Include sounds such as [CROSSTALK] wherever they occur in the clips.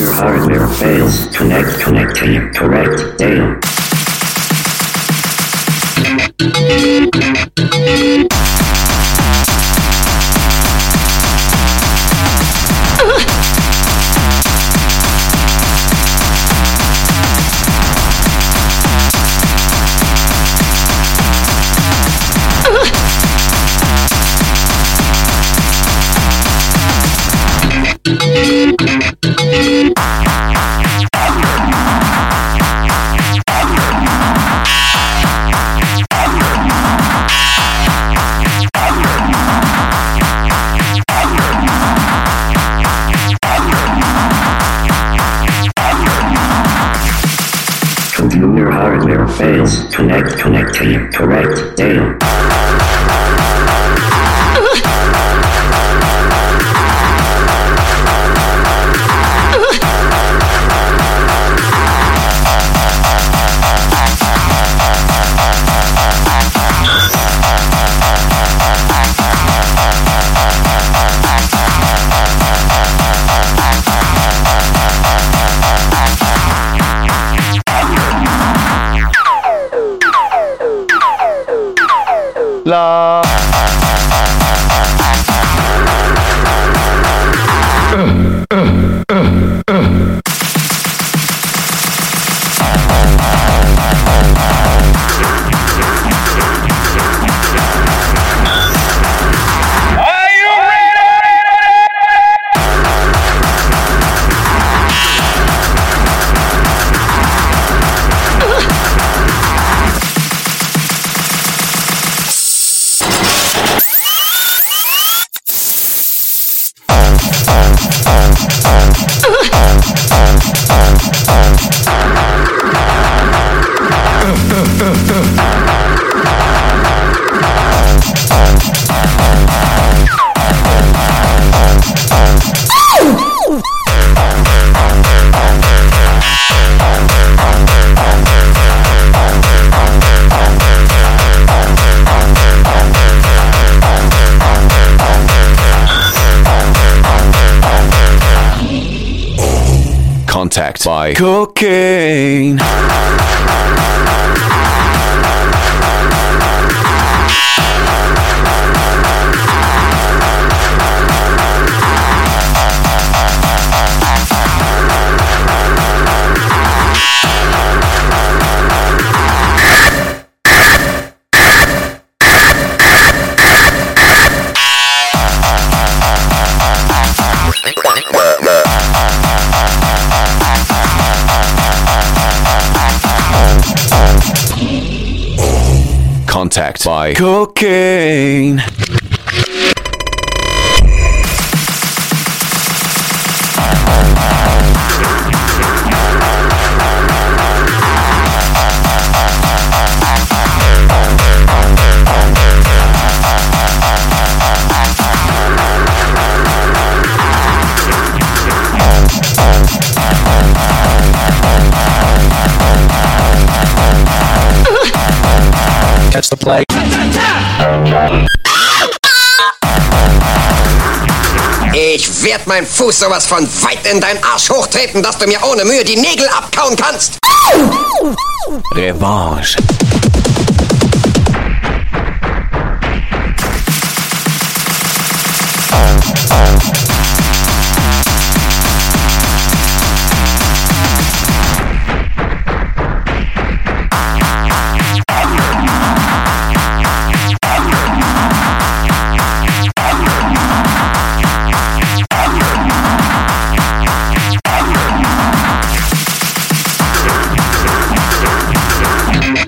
Computer hardware fails. Connect, connecting, correct, Computer hardware fails. Connect, connecting, correct, data. La. Contact by cocaine. Contact by cocaine. Werd mein Fuß sowas von weit in deinen Arsch hochtreten, dass du mir ohne Mühe die Nägel abkauen kannst. Revanche.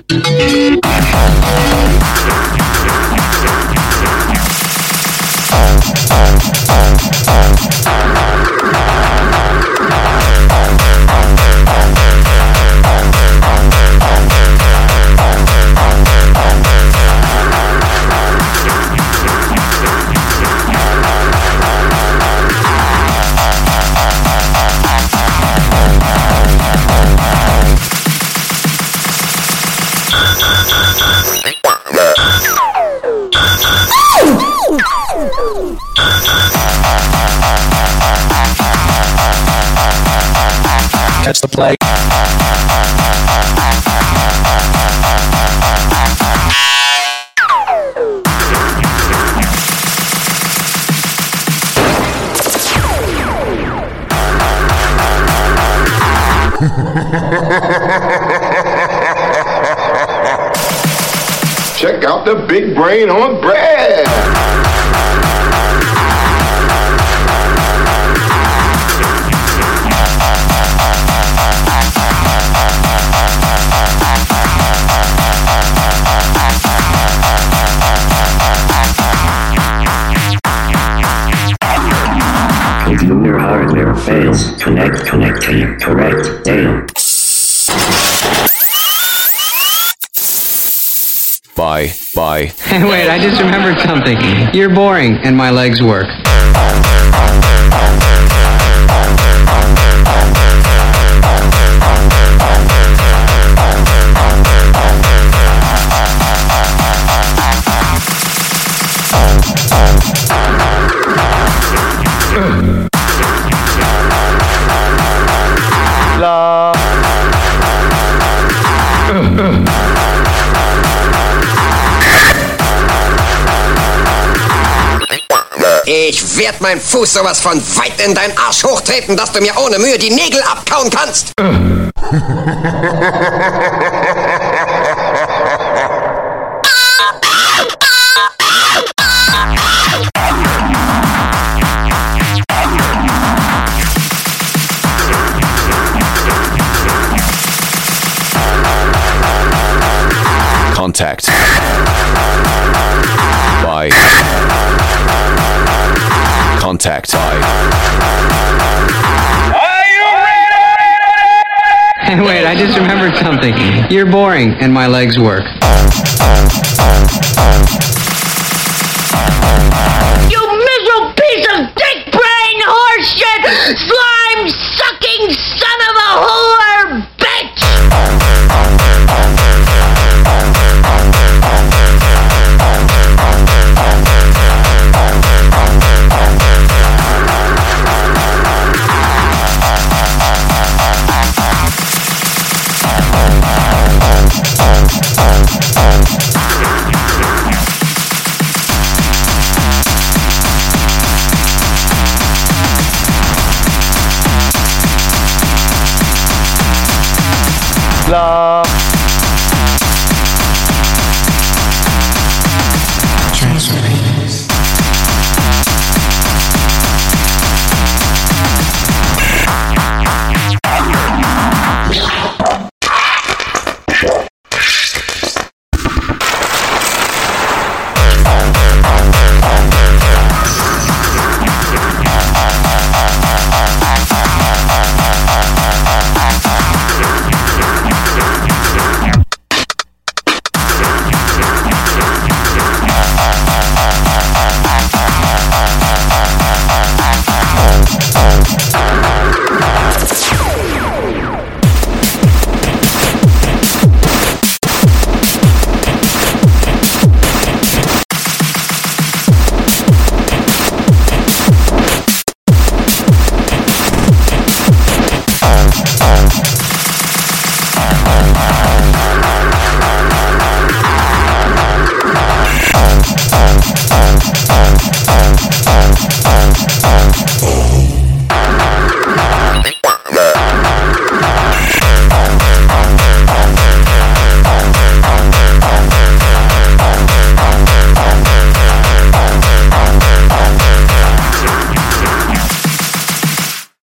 Thank you. The play. Check out the big brain on Brad. Connect, connecting. Correct. Dale. Bye. Bye. Hey, [LAUGHS] wait, I just remembered something. You're boring, and my legs work. Ich werd mein Fuß sowas von weit in dein Arsch hochtreten, dass du mir ohne Mühe die Nägel abkauen kannst. Contact. Contact. Bye. Hey, [LAUGHS] wait, I just remembered something. You're boring, and my legs work. 감사합니다.